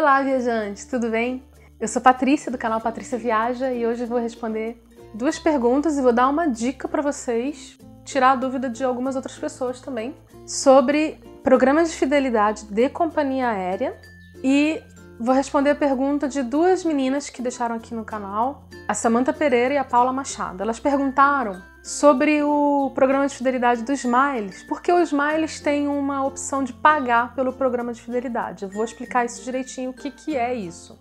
Olá, viajantes, tudo bem? Eu sou Patrícia do canal Patrícia Viaja e hoje vou responder duas perguntas e vou dar uma dica para vocês, tirar a dúvida de algumas outras pessoas também, sobre programas de fidelidade de companhia aérea e vou responder a pergunta de duas meninas que deixaram aqui no canal, a Samanta Pereira e a Paula Machado. Elas perguntaram sobre o programa de fidelidade do Smiles, porque o Smiles tem uma opção de pagar pelo programa de fidelidade. Eu vou explicar isso direitinho, o que, que é isso.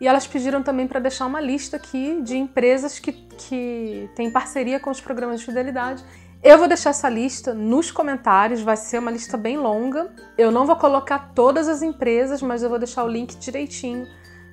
E elas pediram também para deixar uma lista aqui de empresas que, que têm parceria com os programas de fidelidade eu vou deixar essa lista nos comentários, vai ser uma lista bem longa. Eu não vou colocar todas as empresas, mas eu vou deixar o link direitinho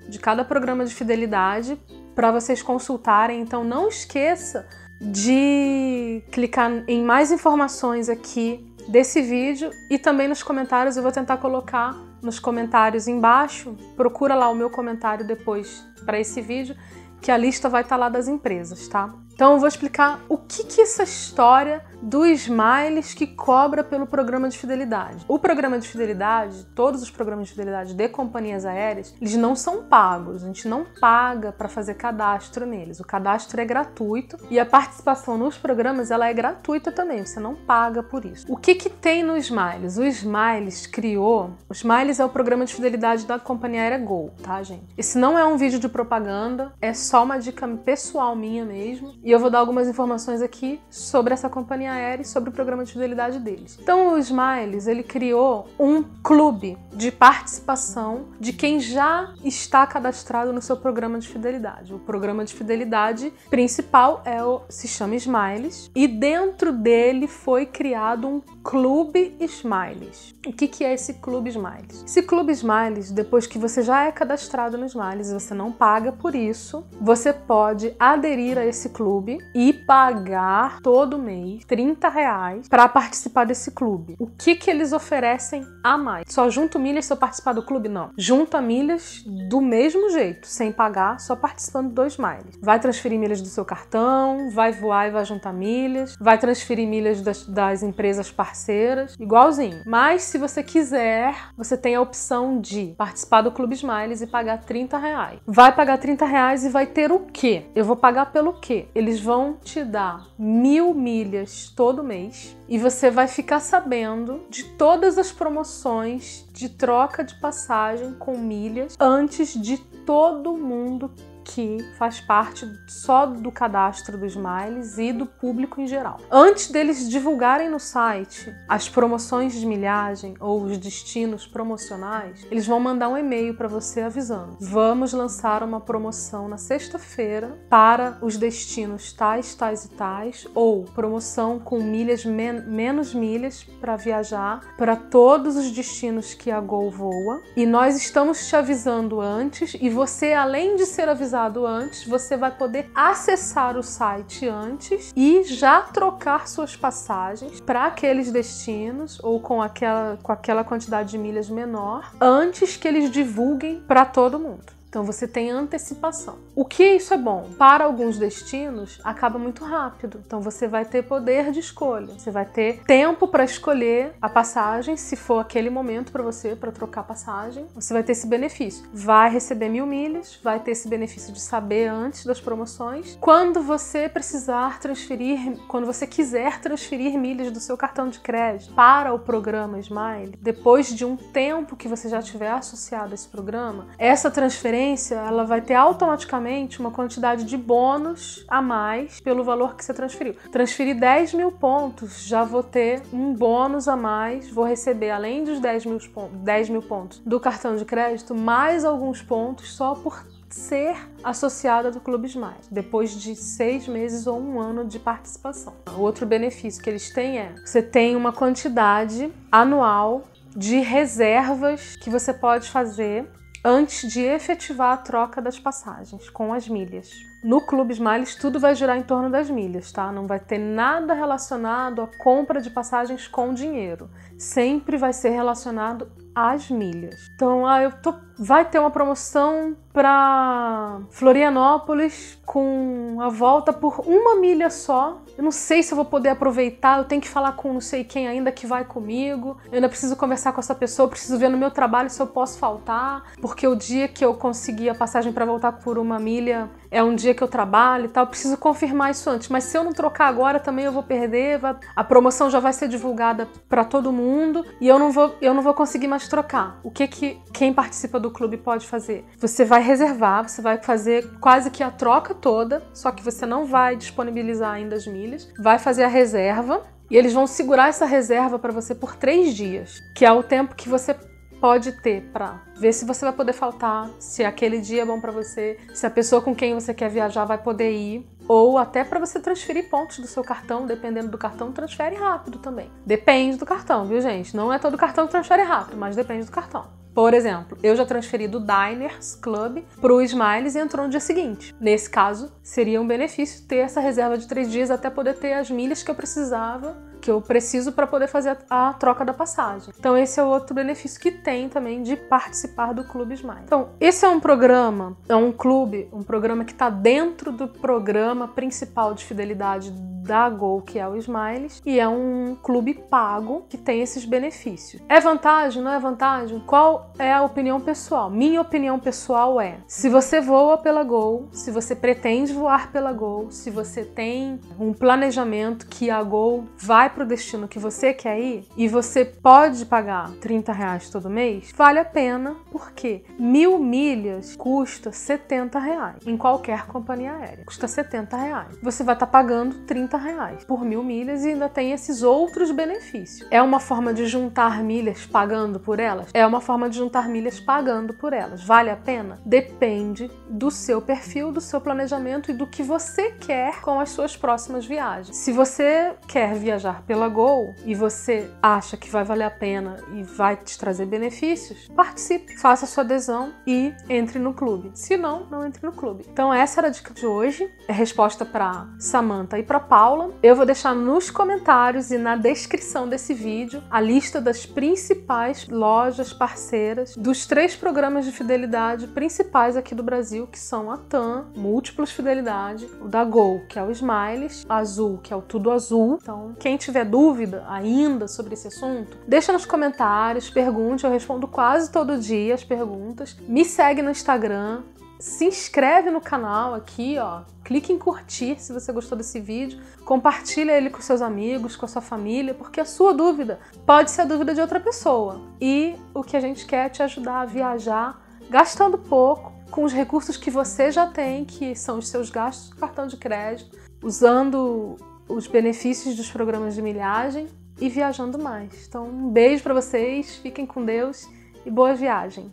de cada programa de fidelidade para vocês consultarem. Então não esqueça de clicar em mais informações aqui desse vídeo e também nos comentários eu vou tentar colocar nos comentários embaixo. Procura lá o meu comentário depois para esse vídeo, que a lista vai estar tá lá das empresas, tá? Então eu vou explicar o que que essa história do Smiles que cobra pelo programa de fidelidade. O programa de fidelidade, todos os programas de fidelidade de companhias aéreas, eles não são pagos. A gente não paga para fazer cadastro neles. O cadastro é gratuito e a participação nos programas ela é gratuita também. Você não paga por isso. O que que tem no Smiles? O Smiles criou. O Smiles é o programa de fidelidade da companhia aérea Gol, tá, gente? Esse não é um vídeo de propaganda, é só uma dica pessoal minha mesmo. E eu vou dar algumas informações aqui sobre essa companhia aérea e sobre o programa de fidelidade deles. Então o Smiles, ele criou um clube de participação de quem já está cadastrado no seu programa de fidelidade. O programa de fidelidade principal é o se chama Smiles e dentro dele foi criado um clube Smiles. O que, que é esse clube Smiles? Esse clube Smiles, depois que você já é cadastrado no Smiles, você não paga por isso, você pode aderir a esse clube e pagar todo mês 30 reais para participar desse clube. O que que eles oferecem a mais? Só junto milhas se eu participar do clube? Não. Junta milhas do mesmo jeito, sem pagar, só participando dos miles. Vai transferir milhas do seu cartão, vai voar e vai juntar milhas, vai transferir milhas das, das empresas parceiras, igualzinho. Mas se você quiser, você tem a opção de participar do Clube Smiles e pagar 30 reais. Vai pagar 30 reais e vai ter o quê? Eu vou pagar pelo quê? Eles vão te dar mil milhas todo mês e você vai ficar sabendo de todas as promoções de troca de passagem com milhas antes de todo mundo que faz parte só do cadastro dos Smiles e do público em geral. Antes deles divulgarem no site as promoções de milhagem ou os destinos promocionais, eles vão mandar um e-mail para você avisando: vamos lançar uma promoção na sexta-feira para os destinos tais, tais e tais, ou promoção com milhas men menos milhas para viajar para todos os destinos que a Gol voa. E nós estamos te avisando antes, e você, além de ser avisado avisado antes, você vai poder acessar o site antes e já trocar suas passagens para aqueles destinos ou com aquela, com aquela quantidade de milhas menor antes que eles divulguem para todo mundo. Então você tem antecipação. O que isso é bom? Para alguns destinos, acaba muito rápido. Então você vai ter poder de escolha. Você vai ter tempo para escolher a passagem, se for aquele momento para você para trocar passagem. Você vai ter esse benefício. Vai receber mil milhas, vai ter esse benefício de saber antes das promoções. Quando você precisar transferir, quando você quiser transferir milhas do seu cartão de crédito para o programa Smile, depois de um tempo que você já tiver associado a esse programa, essa transferência ela vai ter automaticamente uma quantidade de bônus a mais pelo valor que você transferiu. Transferir 10 mil pontos, já vou ter um bônus a mais, vou receber além dos 10 mil, 10 mil pontos do cartão de crédito, mais alguns pontos só por ser associada do Clube Smile, depois de seis meses ou um ano de participação. O outro benefício que eles têm é você tem uma quantidade anual de reservas que você pode fazer antes de efetivar a troca das passagens com as milhas. No Clube Smiles tudo vai girar em torno das milhas, tá? Não vai ter nada relacionado à compra de passagens com dinheiro. Sempre vai ser relacionado às milhas. Então, ah, eu tô vai ter uma promoção para Florianópolis com a volta por uma milha só. Eu não sei se eu vou poder aproveitar, eu tenho que falar com não sei quem ainda que vai comigo. Eu ainda preciso conversar com essa pessoa, preciso ver no meu trabalho se eu posso faltar, porque o dia que eu conseguir a passagem para voltar por uma milha é um dia que eu trabalho e tal, preciso confirmar isso antes. Mas se eu não trocar agora também eu vou perder, vai... a promoção já vai ser divulgada para todo mundo e eu não vou eu não vou conseguir mais trocar. O que que quem participa do clube pode fazer? Você vai reservar, você vai fazer quase que a troca toda, só que você não vai disponibilizar ainda as milhas, vai fazer a reserva e eles vão segurar essa reserva para você por três dias, que é o tempo que você pode ter para ver se você vai poder faltar, se aquele dia é bom para você, se a pessoa com quem você quer viajar vai poder ir, ou até para você transferir pontos do seu cartão, dependendo do cartão, transfere rápido também. Depende do cartão, viu, gente? Não é todo cartão que transfere rápido, mas depende do cartão. Por exemplo, eu já transferi do Diners Club para o Smiles e entrou no dia seguinte. Nesse caso, seria um benefício ter essa reserva de três dias até poder ter as milhas que eu precisava que eu preciso para poder fazer a, a, troca da passagem. Então esse é outro benefício que tem também de participar do Clube Smile. Então esse é um programa, é um clube, um programa que está dentro do programa principal de fidelidade da Gol, que é o Smiles, e é um clube pago que tem esses benefícios. É vantagem? Não é vantagem? Qual é a opinião pessoal? Minha opinião pessoal é: se você voa pela Gol, se você pretende voar pela Gol, se você tem um planejamento que a Gol vai para o destino que você quer ir e você pode pagar 30 reais todo mês, vale a pena porque mil milhas custa 70 reais em qualquer companhia aérea. Custa 70 reais. Você vai estar tá pagando 30 reais por mil milhas e ainda tem esses outros benefícios. É uma forma de juntar milhas pagando por elas? É uma forma de juntar milhas pagando por elas. Vale a pena? Depende do seu perfil, do seu planejamento e do que você quer com as suas próximas viagens. Se você quer viajar pela Gol e você acha que vai valer a pena e vai te trazer benefícios, participe, faça sua adesão e entre no clube. Se não, não entre no clube. Então essa era a dica de hoje. É resposta para Samantha e para Paula Paula. Eu vou deixar nos comentários e na descrição desse vídeo a lista das principais lojas parceiras dos três programas de fidelidade principais aqui do Brasil, que são a TAM, Múltiplos Fidelidade, o da Gol, que é o Smiles, Azul, que é o Tudo Azul. Então, quem tiver dúvida ainda sobre esse assunto, deixa nos comentários, pergunte, eu respondo quase todo dia as perguntas. Me segue no Instagram, se inscreve no canal aqui, ó. Clique em curtir se você gostou desse vídeo. Compartilha ele com seus amigos, com a sua família, porque a sua dúvida pode ser a dúvida de outra pessoa. E o que a gente quer é te ajudar a viajar gastando pouco, com os recursos que você já tem, que são os seus gastos do cartão de crédito, usando os benefícios dos programas de milhagem e viajando mais. Então, um beijo para vocês, fiquem com Deus e boa viagem.